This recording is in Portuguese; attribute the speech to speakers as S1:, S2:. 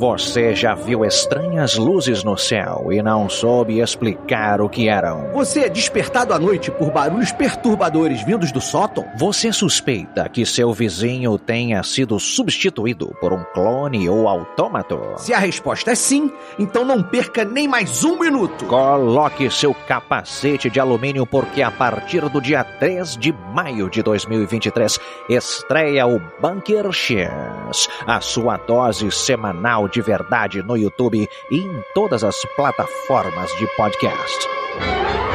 S1: Você já viu estranhas luzes no céu e não soube explicar o que eram.
S2: Você é despertado à noite por barulhos perturbadores vindos do sótão?
S1: Você suspeita que seu vizinho tenha sido substituído por um clone ou autômato?
S2: Se a resposta é sim, então não perca nem mais um minuto.
S1: Coloque seu capacete de alumínio porque a partir do dia 3 de maio de 2023 estreia o Bunker X, a sua dose semanal de verdade no YouTube e em todas as plataformas de podcast.